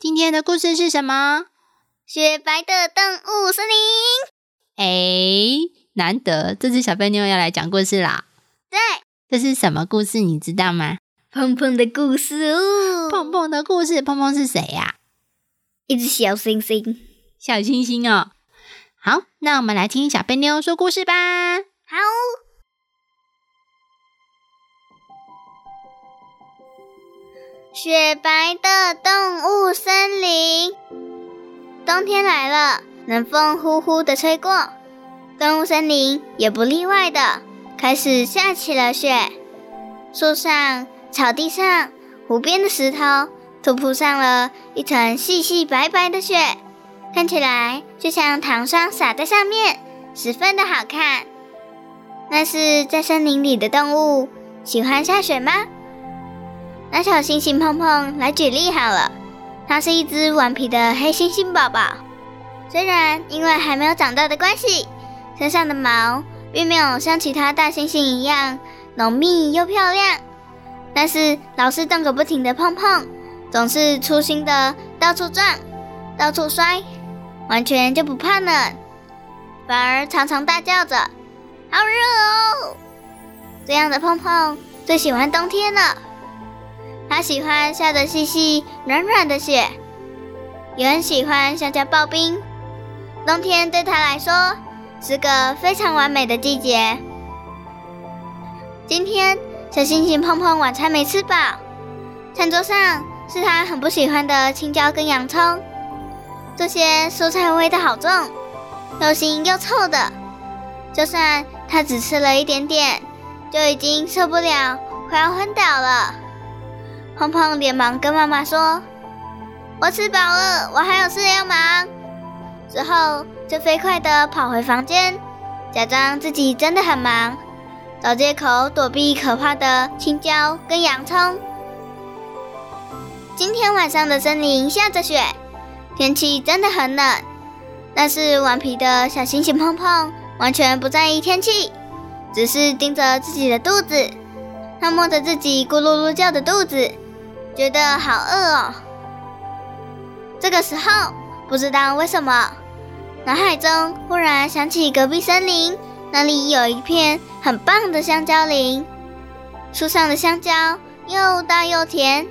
今天的故事是什么？雪白的动物森林。哎，难得这只小笨妞要来讲故事啦。对，这是什么故事？你知道吗？碰碰的故事哦。碰碰的故事，碰碰是谁呀？一只小星星。小星星哦。好，那我们来听小笨妞说故事吧。好。雪白的动物森林，冬天来了，冷风呼呼的吹过，动物森林也不例外的，开始下起了雪。树上、草地上、湖边的石头都铺上了一层细细白白的雪，看起来就像糖霜洒在上面，十分的好看。那是在森林里的动物喜欢下雪吗？拿小星星碰碰来举例好了，它是一只顽皮的黑猩猩宝宝。虽然因为还没有长大的关系，身上的毛并没有像其他大猩猩一样浓密又漂亮，但是老是动个不停的碰碰，总是粗心的到处撞、到处摔，完全就不怕冷，反而常常大叫着“好热哦”。这样的碰碰最喜欢冬天了。他喜欢下着细细软软的雪，也很喜欢香蕉刨冰。冬天对他来说是个非常完美的季节。今天小星星碰碰晚餐没吃饱，餐桌上是他很不喜欢的青椒跟洋葱，这些蔬菜味道好重，又腥又臭的。就算他只吃了一点点，就已经受不了，快要昏倒了。胖胖连忙跟妈妈说：“我吃饱了，我还有事要忙。”之后就飞快地跑回房间，假装自己真的很忙，找借口躲避可怕的青椒跟洋葱。今天晚上的森林下着雪，天气真的很冷，但是顽皮的小星星碰碰完全不在意天气，只是盯着自己的肚子。他摸着自己咕噜噜叫的肚子。觉得好饿哦。这个时候，不知道为什么，脑海中忽然想起隔壁森林，那里有一片很棒的香蕉林，树上的香蕉又大又甜，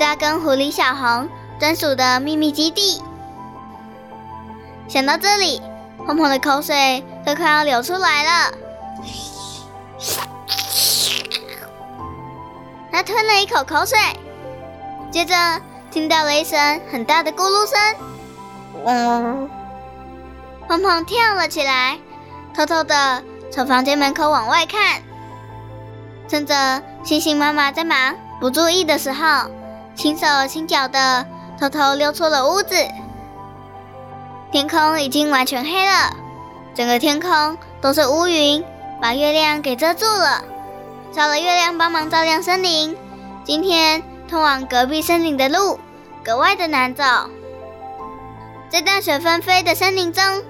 大跟狐狸小红专属的秘密基地。想到这里，红红的口水都快要流出来了。他吞了一口口水。接着听到了一声很大的咕噜声，嗡！碰碰跳了起来，偷偷的从房间门口往外看，趁着星星妈妈在忙不注意的时候，轻手轻脚的偷偷溜出了屋子。天空已经完全黑了，整个天空都是乌云，把月亮给遮住了。少了月亮帮忙照亮森林，今天。通往隔壁森林的路格外的难走，在大雪纷飞的森林中，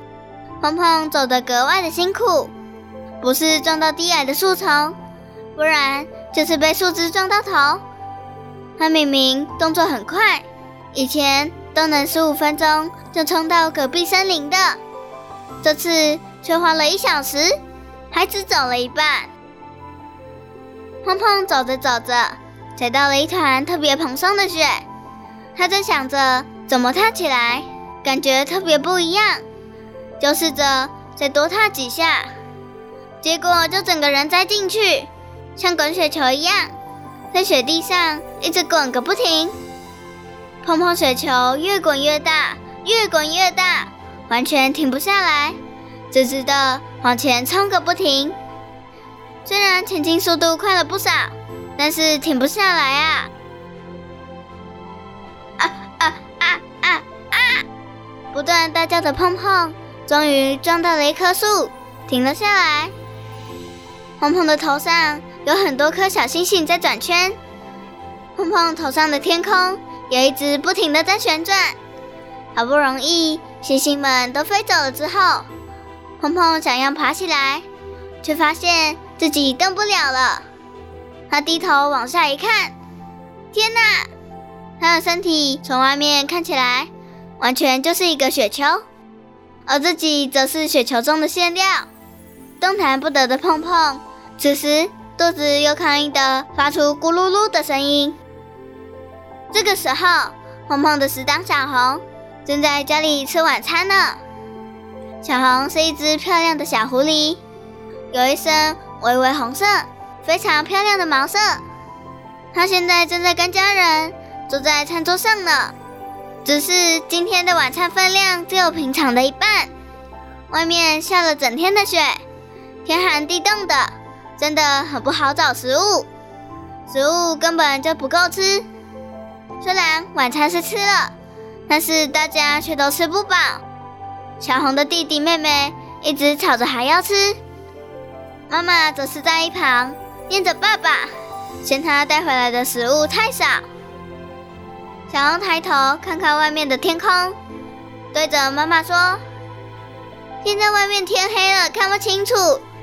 碰碰走得格外的辛苦。不是撞到低矮的树丛，不然就是被树枝撞到头。他明明动作很快，以前都能十五分钟就冲到隔壁森林的，这次却花了一小时，还只走了一半。碰碰走着走着。踩到了一团特别蓬松的雪，他正想着怎么踏起来，感觉特别不一样，就试着再多踏几下，结果就整个人栽进去，像滚雪球一样，在雪地上一直滚个不停。碰碰雪球越滚越大，越滚越大，完全停不下来，直直的往前冲个不停。虽然前进速度快了不少。但是停不下来啊！啊啊啊啊啊！不断大叫的碰碰，终于撞到了一棵树，停了下来。碰碰的头上有很多颗小星星在转圈，碰碰头上的天空也一直不停的在旋转。好不容易星星们都飞走了之后，碰碰想要爬起来，却发现自己动不了了。他低头往下一看，天哪！他的身体从外面看起来完全就是一个雪球，而自己则是雪球中的馅料，动弹不得的碰碰。此时肚子又抗议的发出咕噜噜的声音。这个时候，碰碰的死党小红正在家里吃晚餐呢。小红是一只漂亮的小狐狸，有一身微微红色、非常漂亮的毛色。它现在正在跟家人坐在餐桌上呢。只是今天的晚餐分量只有平常的一半。外面下了整天的雪，天寒地冻的。真的很不好找食物，食物根本就不够吃。虽然晚餐是吃了，但是大家却都吃不饱。小红的弟弟妹妹一直吵着还要吃，妈妈则是在一旁念着爸爸，嫌他带回来的食物太少。小红抬头看看外面的天空，对着妈妈说：“现在外面天黑了，看不清楚。”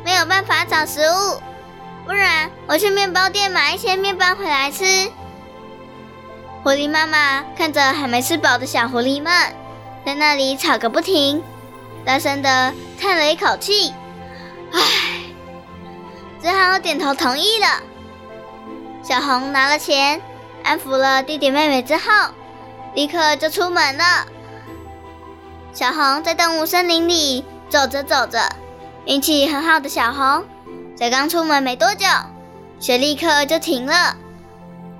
没有办法找食物，不然我去面包店买一些面包回来吃。狐狸妈妈看着还没吃饱的小狐狸们，在那里吵个不停，大声的叹了一口气：“唉。”只好点头同意了。小红拿了钱，安抚了弟弟妹妹之后，立刻就出门了。小红在动物森林里走着走着。运气很好的小红，才刚出门没多久，雪立刻就停了。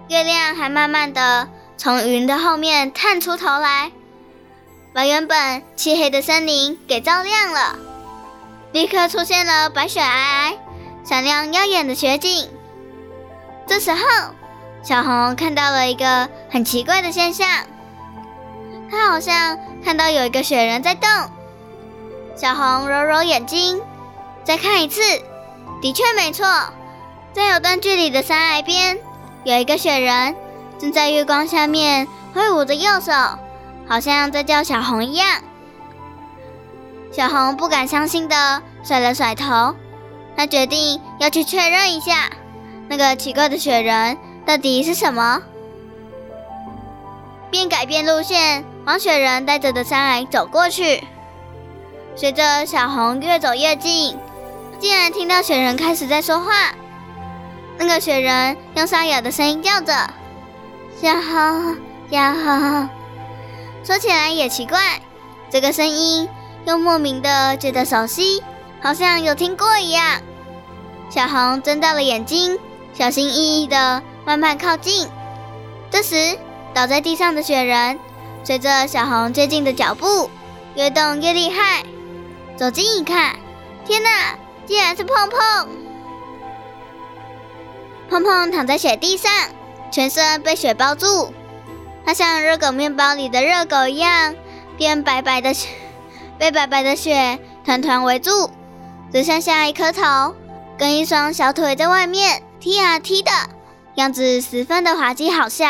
月亮还慢慢的从云的后面探出头来，把原本漆黑的森林给照亮了。立刻出现了白雪皑皑、闪亮耀眼的雪景。这时候，小红看到了一个很奇怪的现象，她好像看到有一个雪人在动。小红揉揉眼睛。再看一次，的确没错，在有段距离的山崖边，有一个雪人正在月光下面挥舞着右手，好像在叫小红一样。小红不敢相信的甩了甩头，他决定要去确认一下，那个奇怪的雪人到底是什么，便改变路线，往雪人带着的山崖走过去。随着小红越走越近。竟然听到雪人开始在说话，那个雪人用沙哑的声音叫着：“小红，小红。”说起来也奇怪，这个声音又莫名的觉得熟悉，好像有听过一样。小红睁大了眼睛，小心翼翼的慢慢靠近。这时，倒在地上的雪人随着小红接近的脚步越动越厉害。走近一看，天哪！竟然是碰碰！碰碰躺在雪地上，全身被雪包住。他像热狗面包里的热狗一样，变白白的雪，被白白的雪团团围住，只剩下一颗头跟一双小腿在外面踢啊踢的样子，十分的滑稽好笑。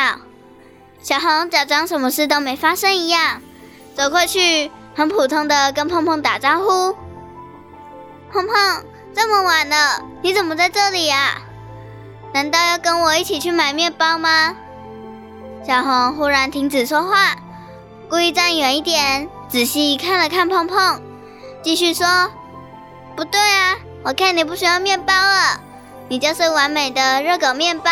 小红假装什么事都没发生一样，走过去，很普通的跟碰碰打招呼。碰碰，这么晚了，你怎么在这里呀？难道要跟我一起去买面包吗？小红忽然停止说话，故意站远一点，仔细看了看碰碰，继续说：“不对啊，我看你不需要面包了，你就是完美的热狗面包。”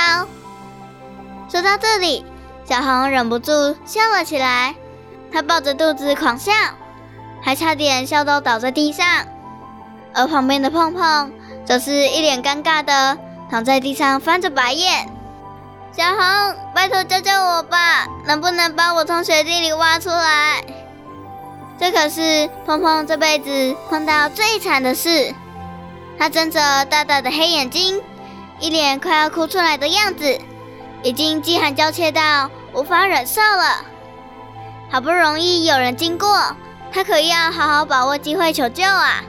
说到这里，小红忍不住笑了起来，她抱着肚子狂笑，还差点笑到倒在地上。而旁边的碰碰则是一脸尴尬的躺在地上翻着白眼。小红，拜托救救我吧，能不能把我从雪地里挖出来？这可是碰碰这辈子碰到最惨的事。他睁着大大的黑眼睛，一脸快要哭出来的样子，已经饥寒交切到无法忍受了。好不容易有人经过，他可要好好把握机会求救啊！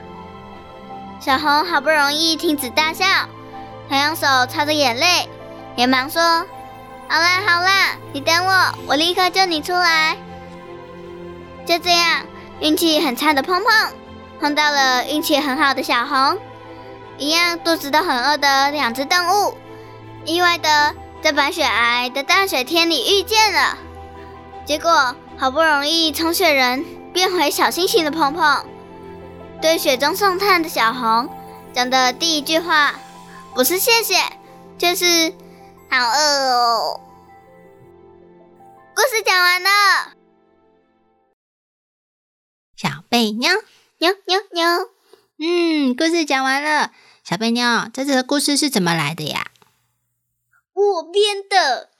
小红好不容易停止大笑，他用手擦着眼泪，连忙说：“好啦好啦，你等我，我立刻救你出来。”就这样，运气很差的碰碰碰到了运气很好的小红，一样肚子都很饿的两只动物，意外的在白雪皑的大雪天里遇见了。结果好不容易从雪人变回小星星的碰碰，对雪中送炭的小红讲的第一句话，不是谢谢，就是好饿哦。故事讲完了。小贝妞，妞妞妞，嗯，故事讲完了。小贝妞，这次的故事是怎么来的呀？我编的，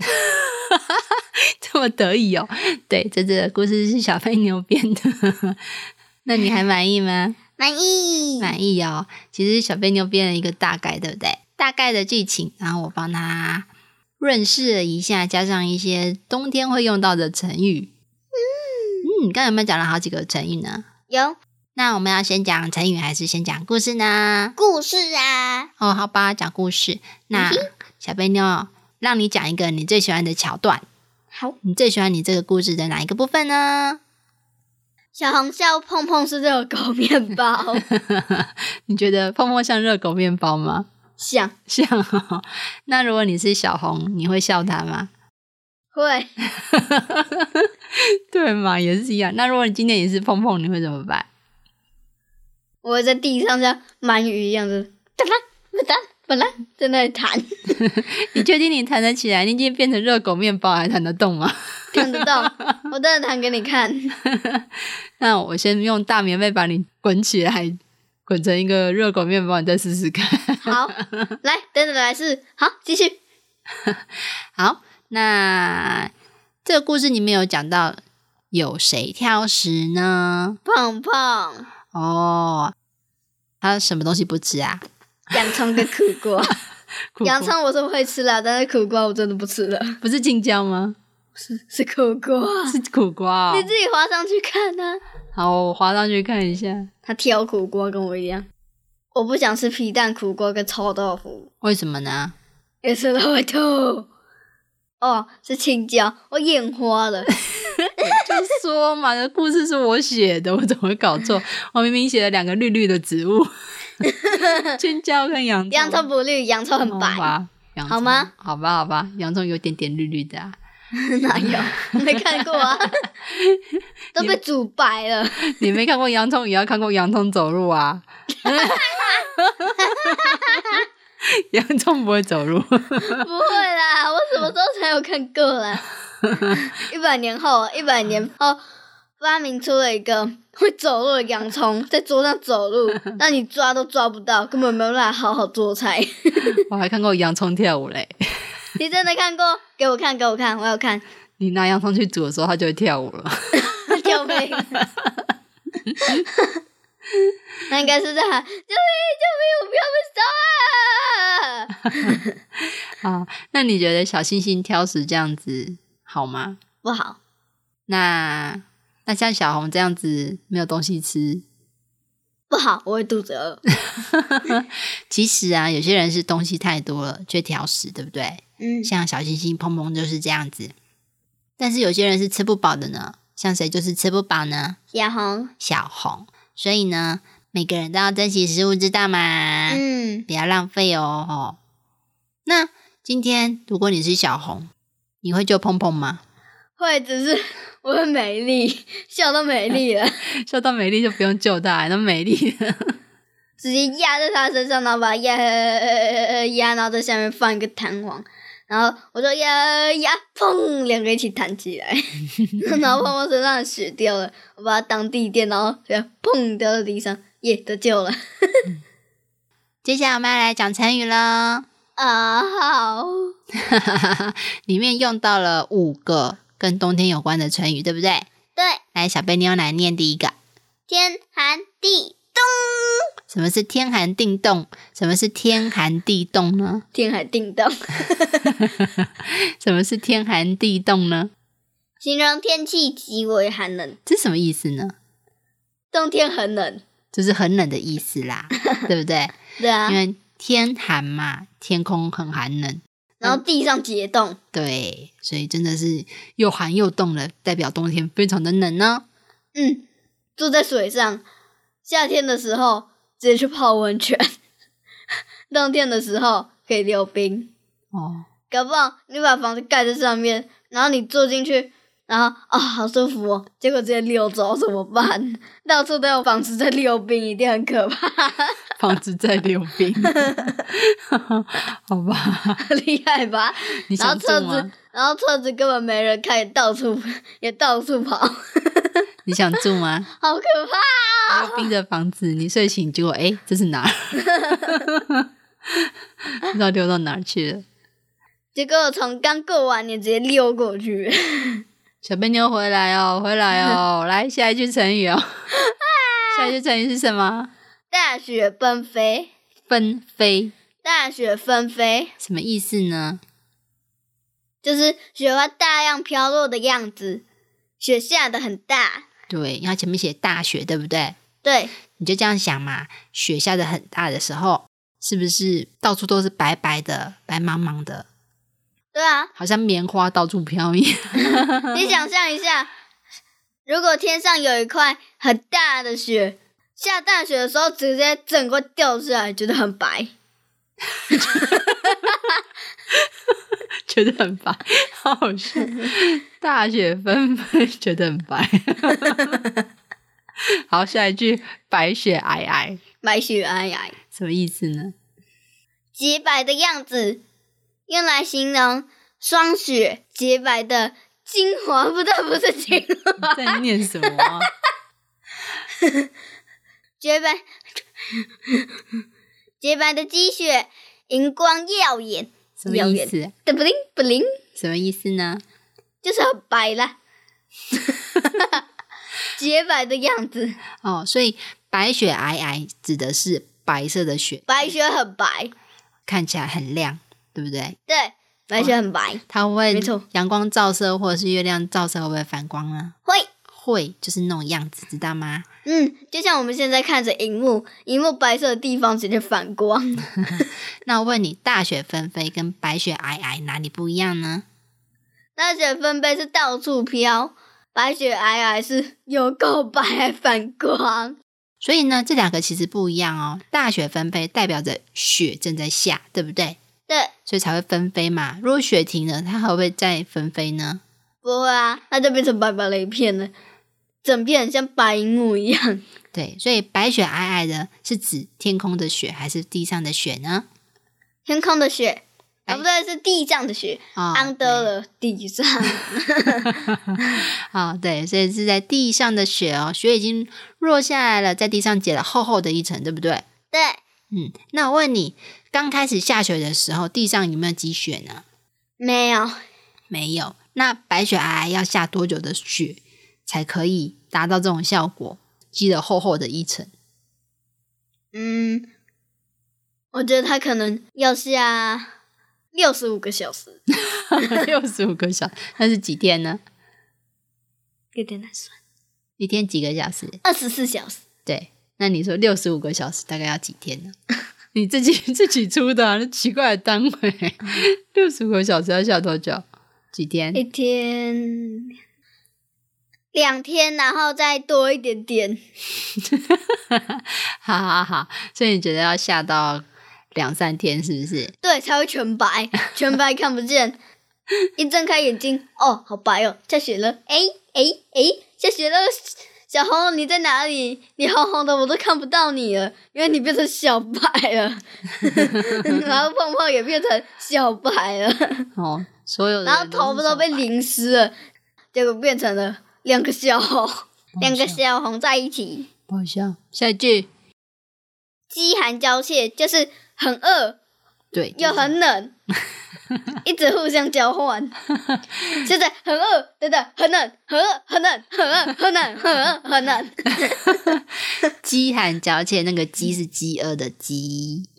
这么得意哦。对，这次的故事是小贝妞编的。那你还满意吗？满意，满意哦。其实小贝妞编了一个大概，对不对？大概的剧情，然后我帮他润饰了一下，加上一些冬天会用到的成语。嗯，刚才有没有讲了好几个成语呢？有。那我们要先讲成语还是先讲故事呢？故事啊。哦，好吧，讲故事。那小贝妞，让你讲一个你最喜欢的桥段。好，你最喜欢你这个故事的哪一个部分呢？小红笑碰碰是热狗面包。你觉得碰碰像热狗面包吗？像像。那如果你是小红，你会笑他吗？会。对嘛，也是一样。那如果你今天也是碰碰，你会怎么办？我在地上像鳗鱼一样的哒啦哒哒啦在那里弹。你确定你弹得起来？你今天变成热狗面包还弹得动吗？弹得动，我等下弹给你看。那我先用大棉被把你滚起来，滚成一个热狗面包，你再试试看。好，来，等等来试。好，继续。好，那这个故事里面有讲到有谁挑食呢？胖胖。哦，他什么东西不吃啊？洋葱跟 苦瓜。洋葱我是会吃啦，但是苦瓜我真的不吃了。不是青椒吗？是是苦瓜，是苦瓜。你自己滑上去看呢。好，我滑上去看一下。他挑苦瓜跟我一样。我不想吃皮蛋苦瓜跟臭豆腐。为什么呢？也是会吐。哦，是青椒，我眼花了。就说嘛，这故事是我写的，我怎么会搞错？我明明写了两个绿绿的植物，青椒跟洋葱。洋葱不绿，洋葱很白。好吗？好吧，好吧，洋葱有点点绿绿的。哪有？没看过啊，都被煮白了。你没看过洋葱，也要看过洋葱走路啊。洋葱不会走路。不会啦，我什么时候才有看过啦？一百年后，一百年后发明出了一个会走路的洋葱，在桌上走路，让你抓都抓不到，根本没有办法好好做菜。我还看过洋葱跳舞嘞。你真的看过？给我看，给我看，我要看。你拿洋葱去煮的时候，它就会跳舞了。救命！那应该是在喊救命！救命！我不要被烧啊！好，那你觉得小星星挑食这样子好吗？不好。那那像小红这样子没有东西吃，不好，我会肚子饿。其实啊，有些人是东西太多了却挑食，对不对？嗯。像小星星砰砰就是这样子。但是有些人是吃不饱的呢，像谁就是吃不饱呢？小红。小红。所以呢，每个人都要珍惜食物，知道吗？嗯，不要浪费哦。那今天如果你是小红，你会救碰碰吗？会，只是我很美丽，笑到美丽了，笑到美丽就不用救他，那美丽，直接压在他身上，然后把他压压，然后在下面放一个弹簧。然后我说呀呀，砰，两个一起弹起来，然后碰碰身上的血掉了，我把它当地垫，然后砰掉在地上，耶，得救了。接下来我们要来讲成语了。啊，好，里面用到了五个跟冬天有关的成语，对不对？对。来，小贝妞来念第一个：天寒地冻。什么是天寒地冻？什么是天寒地冻呢？天寒地冻。什么是天寒地冻呢？形容天气极为寒冷。这什么意思呢？冬天很冷，就是很冷的意思啦，对不对？对啊因，为天寒嘛，天空很寒冷，然后地上结冻，对，所以真的是又寒又冻了，代表冬天非常的冷呢。嗯，住在水上，夏天的时候直接去泡温泉，冬天的时候可以溜冰。哦，搞不好你把房子盖在上面，然后你住进去，然后啊、好舒服哦，结果直接溜走怎么办？到处都有房子在溜冰，一定很可怕，房子在溜冰，好吧？厉害吧？你然后车子吗？，然后车子根本没人开，到处也到处跑，你想住吗？好可怕！溜冰的房子，你睡醒结果哎，这是哪儿？不知道溜到哪儿去了。结果我从刚过完年直接溜过去，小笨妞回来哦，回来哦，来下一句成语哦。下一句成语是什么？大雪纷飞，纷飞，大雪纷飞什么意思呢？就是雪花大量飘落的样子，雪下的很大，对，因为前面写大雪，对不对？对。你就这样想嘛，雪下的很大的时候，是不是到处都是白白的、白茫茫的，对啊，好像棉花到处飘一样？你想象一下，如果天上有一块很大的雪，下大雪的时候直接整个掉下来，觉得很白。觉得很白，好好笑。大雪纷飞，觉得很白。好，下一句白雪皑皑，白雪皑皑，什么意思呢？洁白的样子，用来形容霜雪洁白的精华，不对，不是 精华，在念什么啊、洁白，洁白的积雪，荧光耀眼，什么意思？的不灵不灵，什么意思呢？就是很白啦。洁白的样子，哦，所以白雪皑皑指的是白色的雪，白雪很白，看起来很亮，对不对？对，白雪很白，它会没错阳光照射或者是月亮照射会不会反光呢？会，会，就是那种样子，知道吗？嗯，就像我们现在看着荧幕，荧幕白色的地方直接反光。那我问你，大雪纷飞跟白雪皑皑哪里不一样呢？大雪纷飞是到处飘，白雪皑皑是有够白还反光。所以呢，这两个其实不一样哦。大雪纷飞代表着雪正在下，对不对？对，所以才会纷飞嘛。如果雪停了，它还会再纷飞呢？不会啊，那就变成白白的一片了，整片很像白荧幕一样。对，所以白雪皑皑的是指天空的雪还是地上的雪呢？天空的雪，不对，是地上的雪哦，under 了地上。哦，对，所以是在地上的雪哦，雪已经落下来了，在地上结了厚厚的一层，对不对？对，嗯，那我问你，刚开始下雪的时候，地上有没有积雪呢？没有，没有。那白雪皑皑要下多久的雪才可以达到这种效果？积了厚厚的一层，嗯，我觉得他可能要下六十五个小时，六十五个小时，那是几天呢？有点难算，一天几个小时？二十四小时。对，那你说六十五个小时大概要几天呢？你自己 自己出的、啊，那奇怪的单位，六十五个小时要下多久？几天？一天两天，然后再多一点点。好好好，所以你觉得要下到两三天，是不是？对，才会全白，全白看不见。一睁开眼睛，哦，好白哦，下雪了！哎哎哎，下雪了！小红，你在哪里？你红红的，我都看不到你了，因为你变成小白了。然后碰碰也变成小白了，哦，所有的然后头发都被淋湿了，结果变成了两个小红，两个小红在一起，不好笑。下一句，饥寒交切，就是很饿对，又很冷，一直互相交换。就是很饿，对对，很冷，很饿，很冷，很饿，很冷，很饿，很冷。饥寒交切，那个饥是饥饿的饥，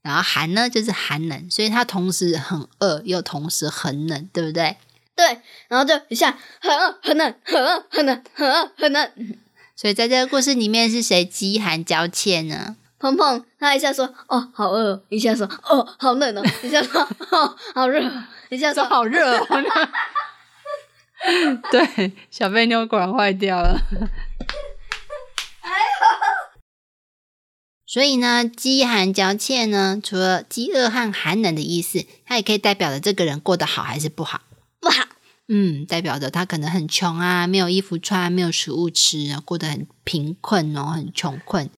然后寒呢就是寒冷，所以它同时很饿又同时很冷，对不对？对，然后就一下很饿，很冷，很饿，很冷，很饿，很冷。所以在这个故事里面，是谁饥寒交切呢？碰碰，他一下说哦好饿，一下说哦好冷哦，一下说哦好热，一下说好热哦。对，小贝妞果然坏掉了。所以呢，饥寒交切呢，除了饥饿和寒冷的意思，它也可以代表着这个人过得好还是不好。不好。嗯，代表着他可能很穷啊，没有衣服穿，没有食物吃，过得很贫困哦，很穷困，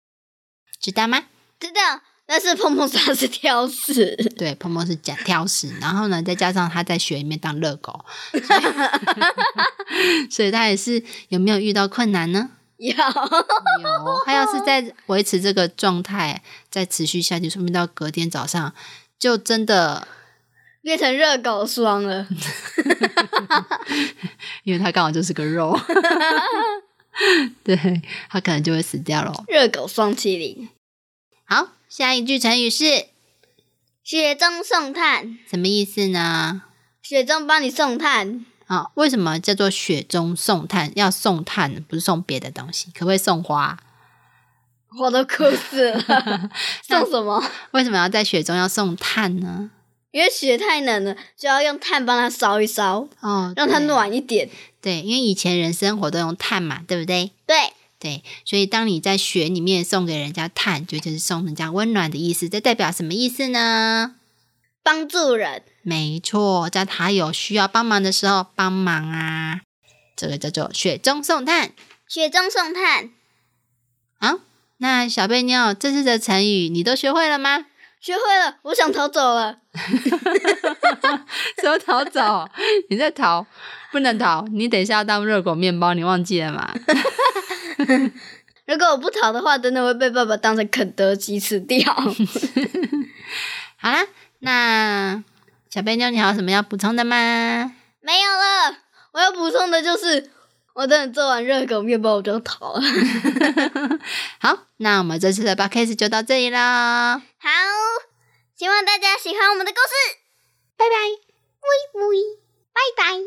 知道吗？知道。但是碰碰他是挑食，对，碰碰是假挑食，然后呢，再加上他在雪里面当热狗，所以他也是有没有遇到困难呢？有，有。他要是在维持这个状态，再持续下去，说明到隔天早上就真的。变成热狗霜了，因为它刚好就是个肉，对，它可能就会死掉了。热狗双麒麟。好，下一句成语是“雪中送炭”，什么意思呢？雪中帮你送炭。啊，为什么叫做雪中送炭？要送炭，不是送别的东西？可不可以送花？我都哭死了。送什么？为什么要在雪中要送炭呢？因为雪太冷了，就要用炭帮它烧一烧，哦，让它暖一点。对，因为以前人生活都用炭嘛，对不对？对对，所以当你在雪里面送给人家炭，就就是送人家温暖的意思。这代表什么意思呢？帮助人。没错，在他有需要帮忙的时候帮忙啊。这个叫做雪中送炭。雪中送炭。好，那小贝妞，这次的成语你都学会了吗？学会了，我想逃走了。什么逃走？你在逃，不能逃。你等一下要当热狗面包，你忘记了吗？如果我不逃的话，真的会被爸爸当成肯德基吃掉。好啦，那小贝妞，你还有什么要补充的吗？没有了。我要补充的就是，我等你做完热狗面包，我就逃了。好，那我们这次的 podcast 就到这里啦。好，希望大家喜欢我们的故事。拜拜，喂喂，拜拜。